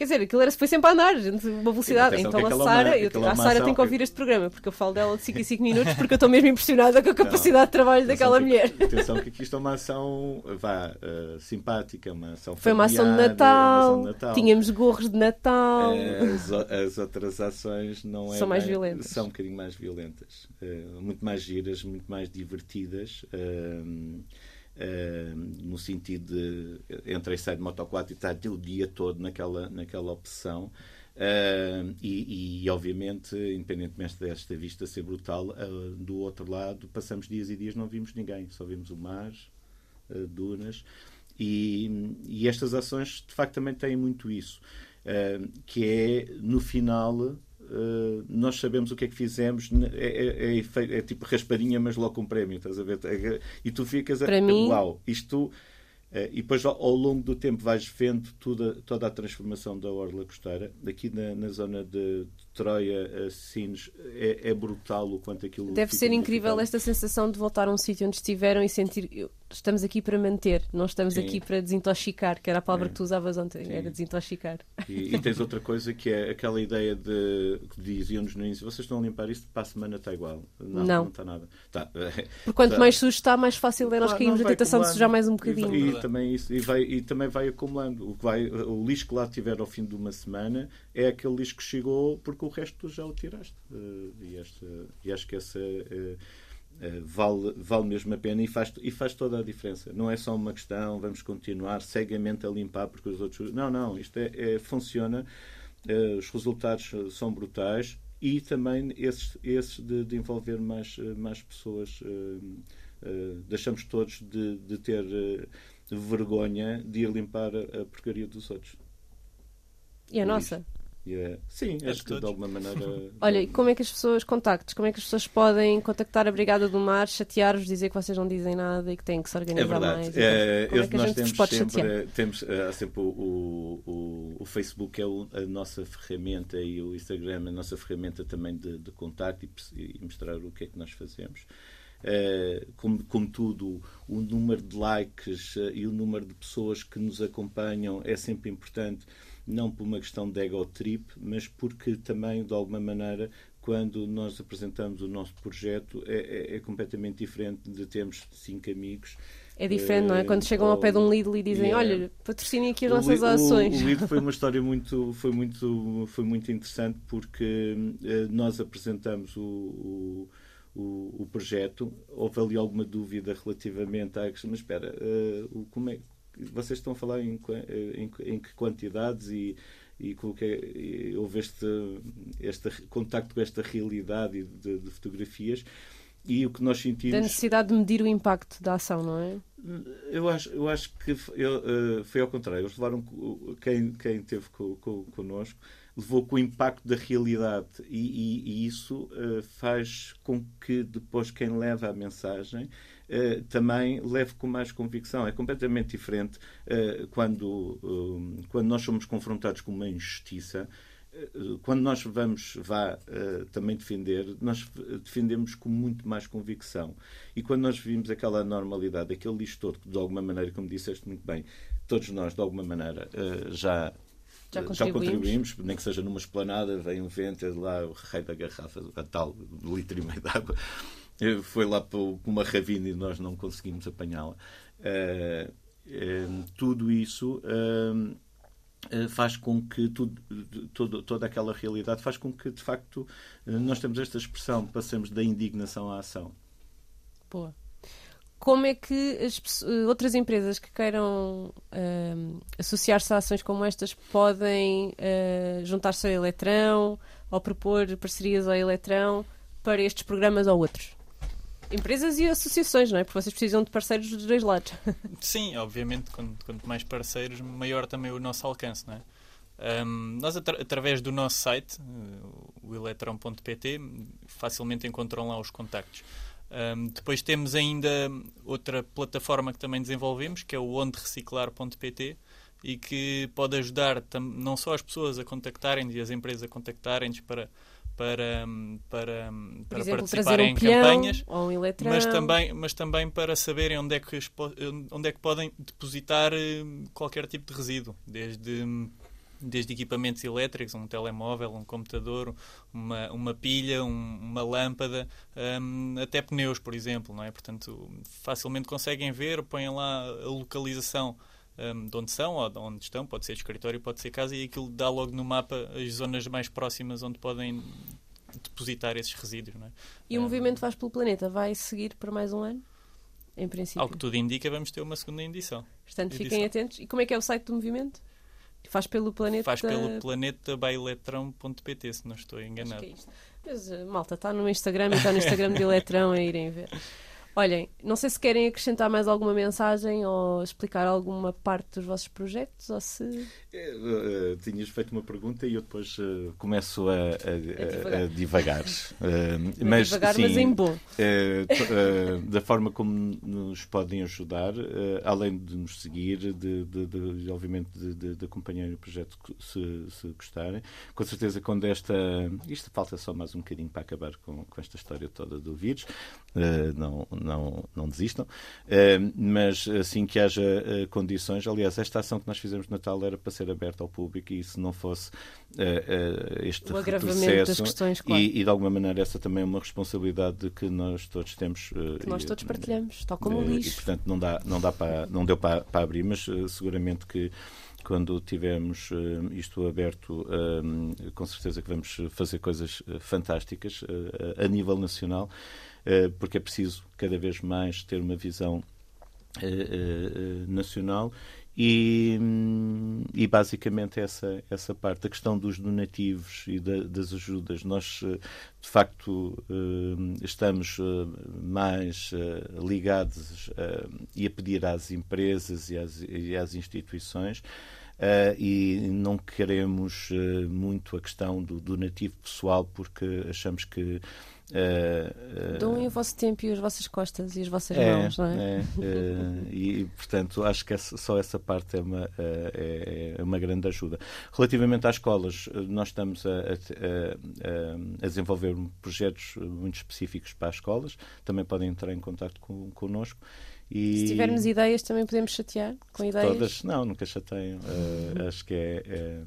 Quer dizer, aquilo era, foi sempre a andar, gente, uma velocidade. Sim, então a Sara, a Sara tem que ouvir este programa, porque eu falo dela de 5 em 5 minutos, porque eu estou mesmo impressionada com a *laughs* capacidade não, de trabalho daquela que, mulher. Atenção que aqui está uma ação, vá, uh, simpática, uma ação Foi uma ação, Natal, uma ação de Natal, tínhamos gorros de Natal. Uh, as, as, outras ações não é são mais violentas. São um bocadinho mais violentas, uh, muito mais giras, muito mais divertidas. Uh, Uh, no sentido de entrar e sair de motoquadro e estar o dia todo naquela, naquela opção. Uh, e, e, obviamente, independentemente desta vista ser brutal, uh, do outro lado passamos dias e dias não vimos ninguém, só vimos o mar, dunas. E, e, estas ações de facto também têm muito isso, que é no final Uh, nós sabemos o que é que fizemos, é, é, é, é, tipo raspadinha, mas logo com um prémio, estás a ver? E tu ficas a, Para mim... uau, isto. Uh, e depois, ao, longo do tempo, vais vendo toda, toda a transformação da Orla Costeira. Aqui na, na zona de, de Troia, Sines, é, é, brutal o quanto aquilo. Deve ser incrível esta sensação de voltar a um sítio onde estiveram e sentir estamos aqui para manter, não estamos Sim. aqui para desintoxicar, que era a palavra é. que tu usavas ontem, Sim. era desintoxicar. E, e, tens outra coisa que é aquela ideia de que diziam-nos no início, vocês estão a limpar isto, para a semana está igual. Não, não, não está nada. Tá. *laughs* Porque quanto tá. mais sujo está, mais fácil é nós cairmos na tentação de sujar mais um bocadinho. E, e também, isso, e, vai, e também vai acumulando. O, vai, o lixo que lá tiver ao fim de uma semana é aquele lixo que chegou porque o resto tu já o tiraste. Uh, e, esta, e acho que essa. Uh, vale, vale mesmo a pena e faz, e faz toda a diferença. Não é só uma questão, vamos continuar cegamente a limpar porque os outros. Não, não, isto é, é funciona, uh, os resultados são brutais e também esses, esses de, de envolver mais, mais pessoas. Deixamos todos de, de ter vergonha de ir limpar a, a porcaria dos outros. E a nossa? Yeah. Sim, acho, acho que todos. de alguma maneira. *laughs* Olha, e como é que as pessoas, contactos, como é que as pessoas podem contactar a Brigada do Mar, chatear-vos, dizer que vocês não dizem nada e que têm que se organizar é mais? É, como é que a gente sempre, pode chatear? Temos, há sempre o, o, o Facebook é o, a nossa ferramenta e o Instagram a nossa ferramenta também de, de contacto e, e, mostrar o que é que nós fazemos. Uh, como, como, tudo, o número de likes uh, e o número de pessoas que nos acompanham é sempre importante, não por uma questão de ego trip, mas porque também, de alguma maneira, quando nós apresentamos o nosso projeto, é, é, é completamente diferente de termos cinco amigos é diferente, não é? Quando chegam ao pé de um Lidl e dizem, olha, patrocinem aqui as nossas ações. O, o Lidl foi uma *laughs* história muito, foi muito, foi muito interessante porque uh, nós apresentamos o, o, o, o, projeto, houve ali alguma dúvida relativamente à questão, mas espera, uh, como é, vocês estão a falar em, em, em que quantidades e, e, que, e houve este, este contacto com esta realidade de, de fotografias e o que nós sentimos. Da necessidade de medir o impacto da ação, não é? Eu acho, eu acho que eu, uh, foi ao contrário. Eles levaram. Quem, quem teve co, co, connosco levou com o impacto da realidade. E, e, e isso uh, faz com que depois quem leva a mensagem uh, também leve com mais convicção. É completamente diferente quando, quando nós somos confrontados com uma injustiça quando nós vamos vá também defender, nós defendemos com muito mais convicção. E quando nós vimos aquela normalidade, aquele lixo todo, que de alguma maneira, como disseste muito bem, todos nós, de alguma maneira, já. Já contribuímos. já contribuímos. nem que seja numa esplanada, vem um vento, é lá o rei da garrafa, a tal litro e meio de água, eh, foi lá para uma ravina e nós não conseguimos apanhá-la. Uh, tudo isso eh, faz com que tudo, todo, toda aquela realidade faz com que de facto eh, nós temos esta expressão passemos da indignação à ação boa como é que as eh, outras empresas que queiram uh, associar-se a ações como estas podem uh, juntar-se ao Eletrão ou propor parcerias ao Eletrão para estes programas ou outros? Empresas e associações, não é? Porque vocês precisam de parceiros dos dois lados. *laughs* Sim, obviamente, quanto, quanto mais parceiros, maior também o nosso alcance, não é? Um, nós, atra através do nosso site, uh, o eletron.pt, facilmente encontram lá os contactos. Um, depois temos ainda outra plataforma que também desenvolvemos, que é o ondereciclar.pt, e que pode ajudar não só as pessoas a contactarem e as empresas a contactarem-nos para para, para, para exemplo, participarem um em campanhas, um mas, também, mas também para saberem onde é, que, onde é que podem depositar eh, qualquer tipo de resíduo, desde, desde equipamentos elétricos, um telemóvel, um computador, uma, uma pilha, um, uma lâmpada, um, até pneus, por exemplo. Não é? Portanto, facilmente conseguem ver, põem lá a localização um, de onde são ou de onde estão, pode ser escritório, pode ser casa, e aquilo dá logo no mapa as zonas mais próximas onde podem depositar esses resíduos. Não é? E o um, movimento Faz pelo Planeta vai seguir por mais um ano? Em princípio. Ao que tudo indica, vamos ter uma segunda edição. Portanto, edição. fiquem atentos. E como é que é o site do movimento? Faz pelo planeta. Faz pelo planeta bailetrão.pt, se não estou enganado. É. Mas, malta, está no Instagram e está no Instagram de Eletrão a irem ver. Olhem, não sei se querem acrescentar mais alguma mensagem ou explicar alguma parte dos vossos projetos ou se. Uh, tinhas feito uma pergunta e eu depois uh, começo a, a, a, a divagar. *laughs* Uh, mas, divagar, sim, mas em bom. da forma como nos podem ajudar, além de nos seguir, de, de, de obviamente de, de, acompanhar o projeto se, se gostarem. Com certeza, quando esta. Isto falta só mais um bocadinho para acabar com, com esta história toda do vírus. não não, não desistam. Uh, mas assim que haja uh, condições, aliás, esta ação que nós fizemos no Natal era para ser aberta ao público e se não fosse uh, este o retrocesso questões, claro. e, e, de alguma maneira essa também é uma responsabilidade que nós todos temos. que nós todos partilhamos, tal como o lixo. E, portanto, não, dá, não, dá para, não deu para, para abrir, mas seguramente que quando tivermos isto aberto, com certeza que vamos fazer coisas fantásticas a nível nacional. Eh, porque é preciso cada vez mais ter uma visão eh, eh, nacional e, e, basicamente essa, essa parte, a questão dos donativos e da, das ajudas. Nós, de facto, estamos mais ligados e a pedir às empresas e às, e às instituições. e não queremos muito a questão do donativo pessoal, porque achamos que Uh, uh, Doem o vosso tempo e as vossas costas e as vossas é, mãos, não é? é uh, e, portanto, acho que essa, só essa parte é uma, é, é, uma grande ajuda. Relativamente às escolas, nós estamos a, a, a, desenvolver projetos muito específicos para as escolas, também podem entrar em contato com, connosco. E... Se tivermos ideias, também podemos chatear com ideias? Todas, não, nunca chateiam. Uh, acho que é. é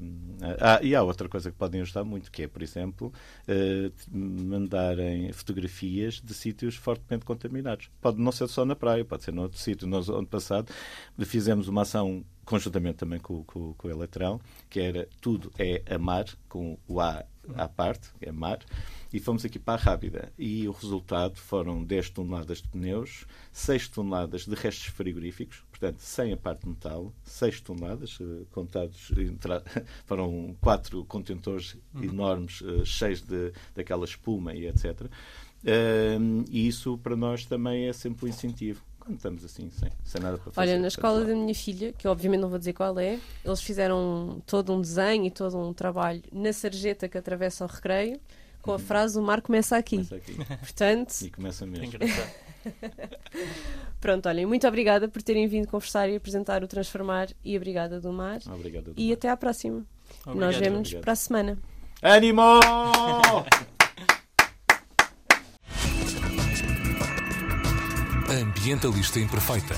ah, e há outra coisa que podem ajudar muito, que é, por exemplo, uh, mandarem fotografias de sítios fortemente contaminados. Pode não ser só na praia, pode ser noutro sítio. Nós, ano passado, fizemos uma ação conjuntamente também com, com, com o Eletrão, que era Tudo é Amar, com o A à parte, é mar, e fomos aqui para a Rábida. E o resultado foram 10 toneladas de pneus, 6 toneladas de restos frigoríficos, portanto, sem a parte de metal, 6 toneladas, uh, contados, *laughs* foram quatro contentores uhum. enormes, uh, cheios de, daquela espuma e etc. Uh, e isso para nós também é sempre um incentivo quando estamos assim, sem, sem nada para fazer. Olha, na escola da minha filha, que obviamente não vou dizer qual é, eles fizeram todo um desenho e todo um trabalho na sarjeta que atravessa o recreio, com a frase: O mar começa aqui. Começa aqui. Portanto. E começa mesmo. *laughs* Pronto, olhem, muito obrigada por terem vindo conversar e apresentar o Transformar e obrigada do mar. Obrigado, do e mar. até à próxima. Obrigado, Nós vemos para a semana. Ânimo! *laughs* Ambientalista Imperfeita.